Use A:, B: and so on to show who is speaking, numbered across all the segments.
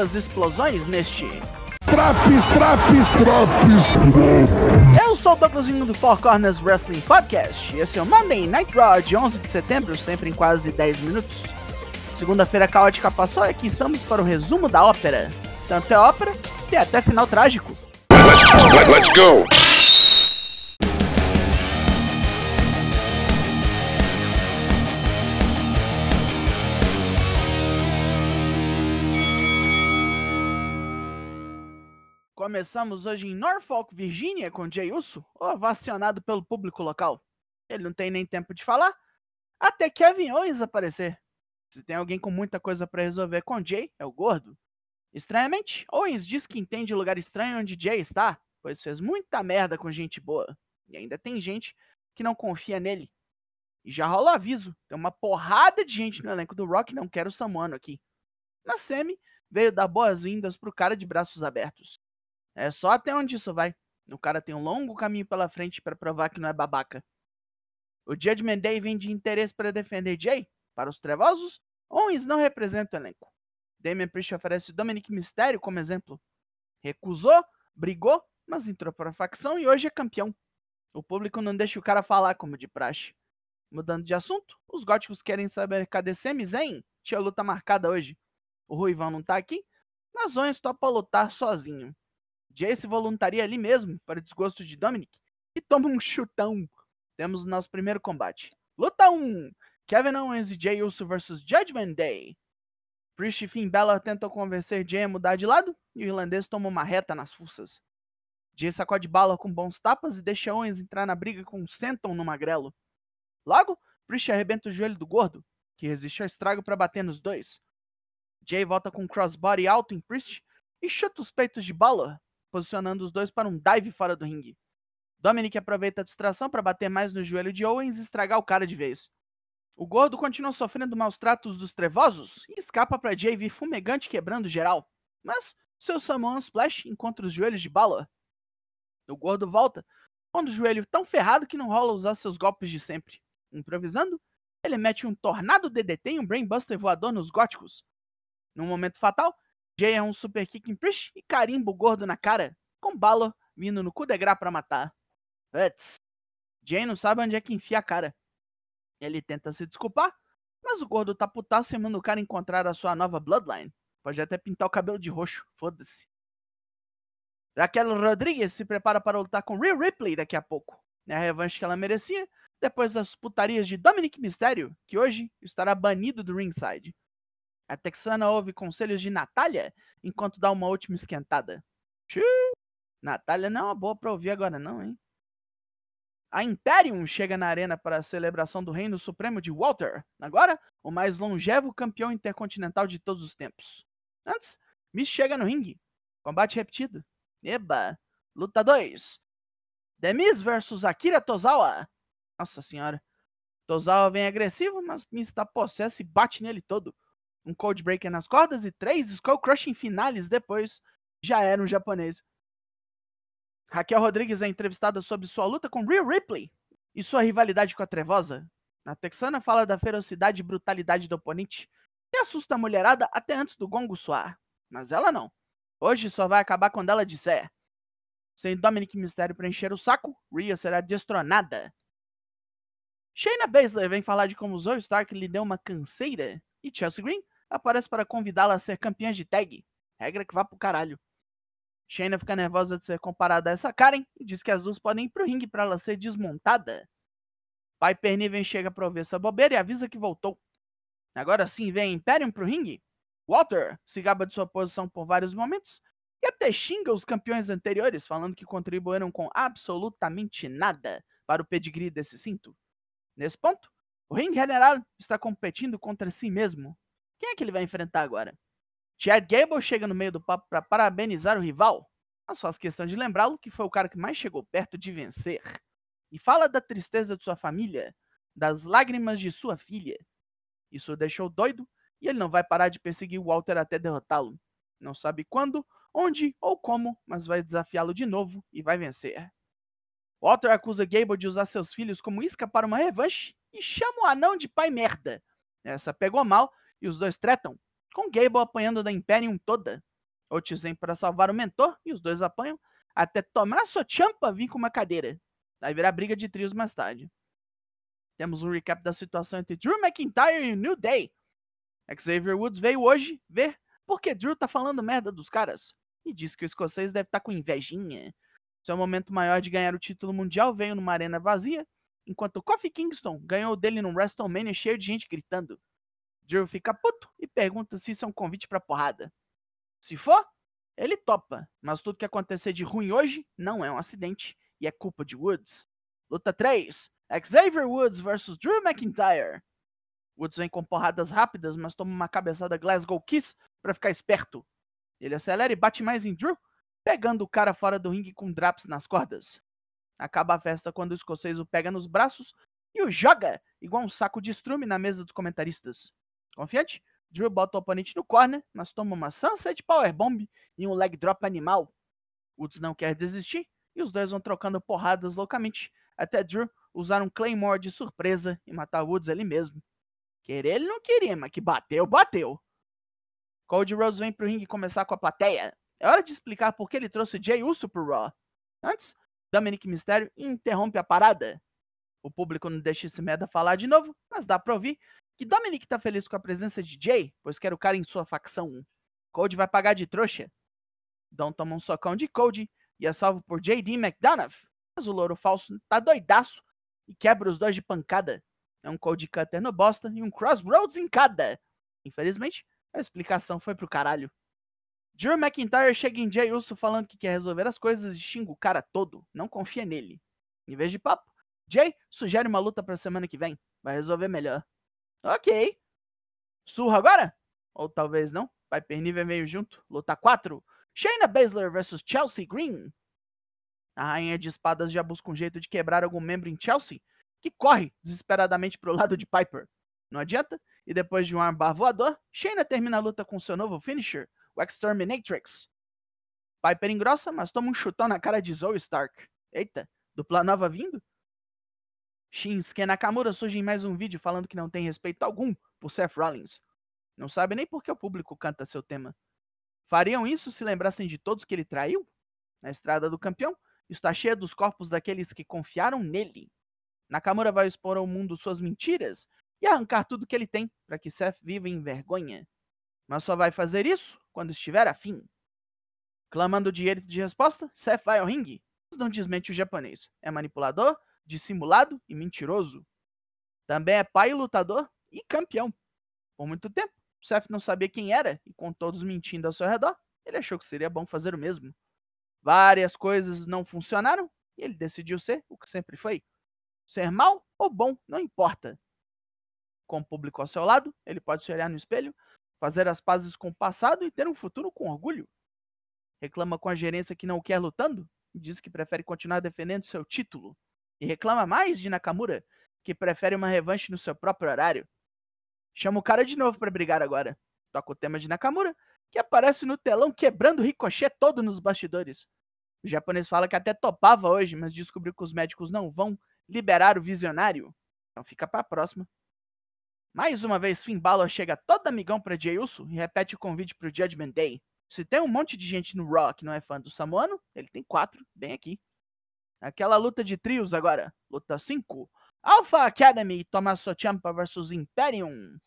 A: muitas explosões neste.
B: Traps, traps, traps.
A: Eu sou o Douglasinho do Four Corners Wrestling Podcast. E esse é o Monday Night Raw de 11 de setembro, sempre em quase 10 minutos. Segunda-feira caótica passou e aqui estamos para o resumo da ópera. Tanto é ópera que é até final trágico.
B: Let, let's go.
A: Começamos hoje em Norfolk, Virgínia, com Jay Uso, ovacionado pelo público local. Ele não tem nem tempo de falar, até Kevin Owens aparecer. Se tem alguém com muita coisa para resolver com Jay, é o gordo. Estranhamente, Owens diz que entende o lugar estranho onde Jay está, pois fez muita merda com gente boa. E ainda tem gente que não confia nele. E já rola aviso, tem uma porrada de gente no elenco do Rock não quer o Samuano aqui. Na semi, veio dar boas-vindas pro cara de braços abertos. É só até onde isso vai. O cara tem um longo caminho pela frente para provar que não é babaca. O Judgment Day vem de interesse para defender Jay. Para os trevosos, Owens não representa o elenco. Damian Priest oferece Dominic Mysterio como exemplo. Recusou, brigou, mas entrou para a facção e hoje é campeão. O público não deixa o cara falar como de praxe. Mudando de assunto, os góticos querem saber cadê Sami Zayn? Tinha luta marcada hoje. O Ruivão não tá aqui, mas Owens topa lutar sozinho. Jay se voluntaria ali mesmo, para o desgosto de Dominic, e toma um chutão. Temos o nosso primeiro combate. Luta 1: Kevin Owens e Jay Uso vs Judgment Day. Priest e Finn Balor tentam convencer Jay a mudar de lado, e o irlandês toma uma reta nas fuças. Jay sacode Balor com bons tapas e deixa Owens entrar na briga com Senton no magrelo. Logo, Priest arrebenta o joelho do gordo, que resiste ao estrago para bater nos dois. Jay volta com um crossbody alto em Priest e chuta os peitos de Balor, posicionando os dois para um dive fora do ringue. Dominic aproveita a distração para bater mais no joelho de Owens e estragar o cara de vez. O gordo continua sofrendo maus tratos dos trevosos e escapa para JV fumegante quebrando geral. Mas seu Samoan Splash encontra os joelhos de Balor. O gordo volta, com o joelho tão ferrado que não rola usar seus golpes de sempre. Improvisando, ele mete um tornado DDT e um Brainbuster voador nos góticos. Num momento fatal, Jay é um super kick em Priest e carimba o gordo na cara, com Balor vindo no cu de gra pra matar. Uts. Jay não sabe onde é que enfia a cara. Ele tenta se desculpar, mas o gordo tá putaço e manda o cara encontrar a sua nova Bloodline. Pode até pintar o cabelo de roxo, foda-se. Raquel Rodrigues se prepara para lutar com Rhea Ripley daqui a pouco. É a revanche que ela merecia, depois das putarias de Dominic Mysterio, que hoje estará banido do ringside. A texana ouve conselhos de Natália enquanto dá uma última esquentada. Xiii, Natália não é uma boa pra ouvir agora não, hein? A Imperium chega na arena para a celebração do Reino Supremo de Walter, agora o mais longevo campeão intercontinental de todos os tempos. Antes, Miss chega no ringue. Combate repetido. Eba! Luta 2. The Miz versus Akira Tozawa. Nossa senhora. Tozawa vem agressivo, mas Miz está possesso e bate nele todo um Cold Breaker nas cordas e três Skull Crushing finales depois já era um japonês. Raquel Rodrigues é entrevistada sobre sua luta com Rhea Ripley e sua rivalidade com a Trevosa. A texana fala da ferocidade e brutalidade do oponente, que assusta a mulherada até antes do gongo soar. Mas ela não. Hoje só vai acabar quando ela disser. Sem Dominic Mysterio preencher o saco, Rhea será destronada. Shayna Baszler vem falar de como Zoe Stark lhe deu uma canseira e Chelsea Green aparece para convidá-la a ser campeã de tag. Regra que vá pro caralho. Shayna fica nervosa de ser comparada a essa Karen e diz que as duas podem ir pro ringue para ela ser desmontada. Piper Niven chega para ouvir essa bobeira e avisa que voltou. Agora sim vem Imperium pro ringue. Walter se gaba de sua posição por vários momentos e até xinga os campeões anteriores, falando que contribuíram com absolutamente nada para o pedigree desse cinto. Nesse ponto, o Ring General está competindo contra si mesmo. Quem é que ele vai enfrentar agora? Chad Gable chega no meio do papo para parabenizar o rival, mas faz questão de lembrá-lo que foi o cara que mais chegou perto de vencer. E fala da tristeza de sua família, das lágrimas de sua filha. Isso o deixou doido e ele não vai parar de perseguir Walter até derrotá-lo. Não sabe quando, onde ou como, mas vai desafiá-lo de novo e vai vencer. Walter acusa Gable de usar seus filhos como isca para uma revanche e chama o anão de pai merda. Essa pegou mal e os dois tretam, com Gable apanhando da Imperium toda. Otis vem para salvar o mentor e os dois apanham, até Tommaso Ciampa vir com uma cadeira. Vai virar briga de trios mais tarde. Temos um recap da situação entre Drew McIntyre e New Day. Xavier Woods veio hoje ver porque Drew tá falando merda dos caras e disse que o escocês deve estar tá com invejinha. Seu momento maior de ganhar o título mundial veio numa arena vazia, enquanto Kofi Kingston ganhou dele num WrestleMania cheio de gente gritando. Drew fica puto e pergunta se isso é um convite pra porrada. Se for, ele topa, mas tudo que acontecer de ruim hoje não é um acidente e é culpa de Woods. Luta 3: Xavier Woods vs Drew McIntyre. Woods vem com porradas rápidas, mas toma uma cabeçada Glasgow Kiss para ficar esperto. Ele acelera e bate mais em Drew, pegando o cara fora do ringue com draps nas cordas. Acaba a festa quando o escocês o pega nos braços e o joga igual um saco de estrume na mesa dos comentaristas. Confiante, Drew bota o oponente no corner, mas toma uma Sunset Powerbomb e um leg drop animal. Woods não quer desistir e os dois vão trocando porradas loucamente, até Drew usar um Claymore de surpresa e matar Woods ali mesmo. Querer ele não queria, mas que bateu, bateu. Cody Rhodes vem pro ringue começar com a plateia. É hora de explicar por que ele trouxe Jay Uso pro Raw. Antes, Dominic Mysterio interrompe a parada. O público não deixa esse merda falar de novo, mas dá pra ouvir que Dominic tá feliz com a presença de Jay, pois quer o cara em sua facção. Cody vai pagar de trouxa. Dom toma um socão de Cody e é salvo por JD McDonough. Mas o louro falso tá doidaço e quebra os dois de pancada. É um Cody Cutter no bosta e um Crossroads em cada. Infelizmente, a explicação foi pro caralho. Drew McIntyre chega em Jay Uso falando que quer resolver as coisas e xinga o cara todo. Não confia nele. Em vez de papo, Jay sugere uma luta pra semana que vem. Vai resolver melhor. Ok. Surra agora? Ou talvez não. Piper Niven veio junto. Luta 4. Shayna Baszler vs Chelsea Green. A rainha de espadas já busca um jeito de quebrar algum membro em Chelsea, que corre desesperadamente pro lado de Piper. Não adianta, e depois de um armbar voador, Shayna termina a luta com seu novo finisher, Exterminatrix. Piper engrossa, mas toma um chutão na cara de Zoe Stark. Eita, dupla nova vindo? Shinsuke Nakamura surge em mais um vídeo falando que não tem respeito algum por Seth Rollins. Não sabe nem por que o público canta seu tema. Fariam isso se lembrassem de todos que ele traiu? Na estrada do campeão, está cheia dos corpos daqueles que confiaram nele. Nakamura vai expor ao mundo suas mentiras e arrancar tudo que ele tem para que Seth viva em vergonha. Mas só vai fazer isso quando estiver afim. Clamando direito de resposta, Seth vai ao ringue, não desmente o japonês. É manipulador dissimulado e mentiroso. Também é pai lutador e campeão. Por muito tempo, Seth não sabia quem era e com todos mentindo ao seu redor, ele achou que seria bom fazer o mesmo. Várias coisas não funcionaram e ele decidiu ser o que sempre foi. Ser mal ou bom, não importa. Com o público ao seu lado, ele pode se olhar no espelho, fazer as pazes com o passado e ter um futuro com orgulho. Reclama com a gerência que não o quer lutando diz que prefere continuar defendendo seu título e reclama mais de Nakamura, que prefere uma revanche no seu próprio horário. Chama o cara de novo para brigar agora. Toca o tema de Nakamura, que aparece no telão quebrando o ricochet todo nos bastidores. O japonês fala que até topava hoje, mas descobriu que os médicos não vão liberar o visionário. Então fica para a próxima. Mais uma vez, Finn Balor chega todo amigão para Jey Uso e repete o convite para o Judgment Day. Se tem um monte de gente no Raw que não é fã do Samoano, ele tem quatro, bem aqui. Aquela luta de trios agora. Luta 5. Alpha Academy Tommaso Ciampa versus Imperium.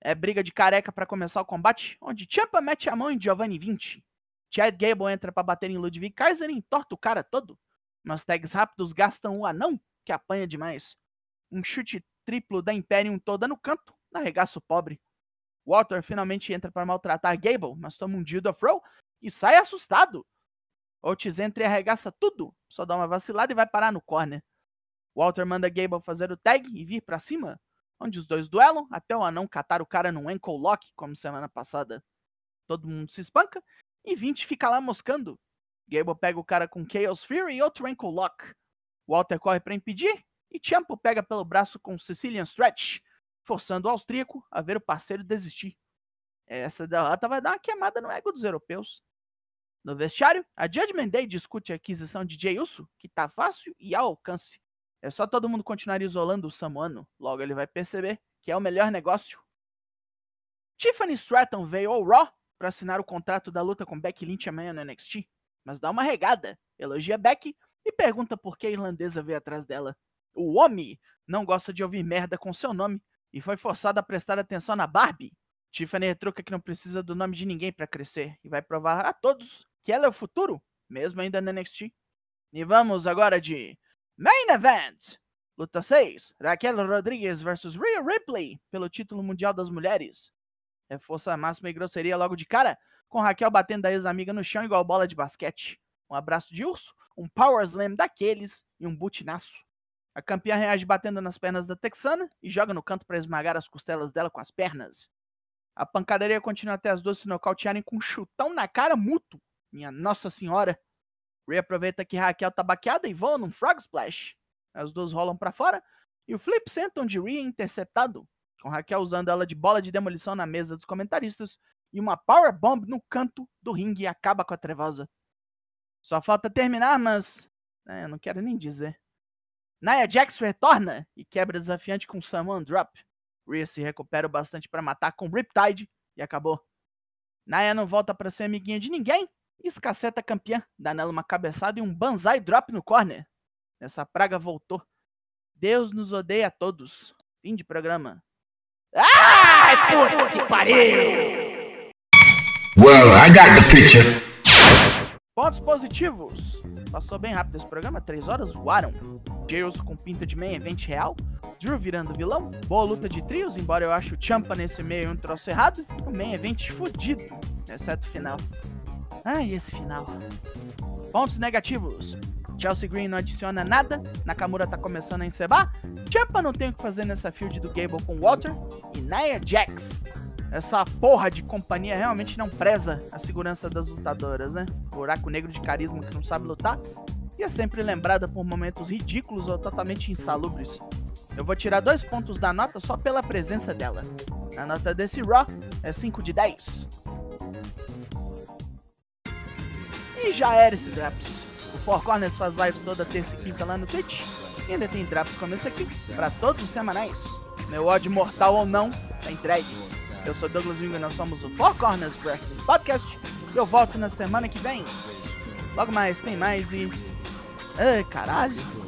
A: É briga de careca para começar o combate, onde Ciampa mete a mão em Giovanni 20. Chad Gable entra para bater em Ludwig Kaiser e entorta o cara todo. Mas tags rápidos gastam o anão, que apanha demais. Um chute triplo da Imperium toda no canto, arregaça o pobre. Walter finalmente entra para maltratar Gable, mas toma um Dildo of Row e sai assustado. Otis entra e arregaça tudo, só dá uma vacilada e vai parar no corner. Walter manda Gable fazer o tag e vir para cima, onde os dois duelam até o anão catar o cara num ankle lock, como semana passada. Todo mundo se espanca e 20 fica lá moscando. Gable pega o cara com Chaos Fury e outro ankle lock. Walter corre para impedir e Ciampa pega pelo braço com Sicilian Stretch, forçando o austríaco a ver o parceiro desistir. Essa derrota vai dar uma queimada no ego dos europeus. No vestiário, a Judgment Day discute a aquisição de Jey Uso, que tá fácil e ao alcance. É só todo mundo continuar isolando o Samuano, logo ele vai perceber que é o melhor negócio. Tiffany Stratton veio ao Raw para assinar o contrato da luta com Becky Lynch amanhã no NXT, mas dá uma regada, elogia Becky e pergunta por que a irlandesa veio atrás dela. O homem não gosta de ouvir merda com seu nome e foi forçado a prestar atenção na Barbie. Tiffany retruca que não precisa do nome de ninguém para crescer e vai provar a todos que ela é o futuro, mesmo ainda no NXT. E vamos agora de Main Event! Luta 6: Raquel Rodrigues versus Rhea Ripley pelo título mundial das mulheres. É força máxima e grosseria logo de cara, com Raquel batendo a ex-amiga no chão igual bola de basquete. Um abraço de urso, um power slam daqueles e um butinaço. A campeã reage batendo nas pernas da texana e joga no canto para esmagar as costelas dela com as pernas. A pancadaria continua até as duas se nocautearem com um chutão na cara mútuo. Minha Nossa Senhora! Rhea aproveita que Raquel tá baqueada e voa num Frog Splash. As duas rolam para fora e o Flip Senton de Rhea é interceptado, com Raquel usando ela de bola de demolição na mesa dos comentaristas e uma Power Bomb no canto do ringue acaba com a trevosa. Só falta terminar, mas. É, eu não quero nem dizer. Nia Jax retorna e quebra desafiante com Samoan Drop. Rhea se recupera bastante para matar com Riptide e acabou. Nia não volta para ser amiguinha de ninguém e escaceta campeã, dá nela uma cabeçada e um Banzai Drop no corner. Essa praga voltou. Deus nos odeia a todos. Fim de programa. Ai, puta que pariu!
B: Well, I got the picture.
A: Pontos positivos. Passou bem rápido esse programa, três horas voaram. Jails com pinta de main event real. Drew virando vilão. Boa luta de trios, embora eu ache o Champa nesse meio um troço errado. O main event fudido, exceto o final. Ai, esse final. Pontos negativos. Chelsea Green não adiciona nada, Nakamura tá começando a encebar, Champa não tem o que fazer nessa field do Gable com Walter, e Nia Jax. Essa porra de companhia realmente não preza a segurança das lutadoras, né? Buraco negro de carisma que não sabe lutar, e é sempre lembrada por momentos ridículos ou totalmente insalubres. Eu vou tirar dois pontos da nota só pela presença dela. A nota desse Raw é 5 de 10. E já era esse Draps. O Four Corners faz lives toda terça e quinta lá no Twitch. E ainda tem drops como esse aqui, para todos os semanais. Meu ódio mortal ou não, tá entregue. Eu sou Douglas Wing e nós somos o Four Corners Wrestling Podcast. Eu volto na semana que vem. Logo mais, tem mais e. Ai, caralho.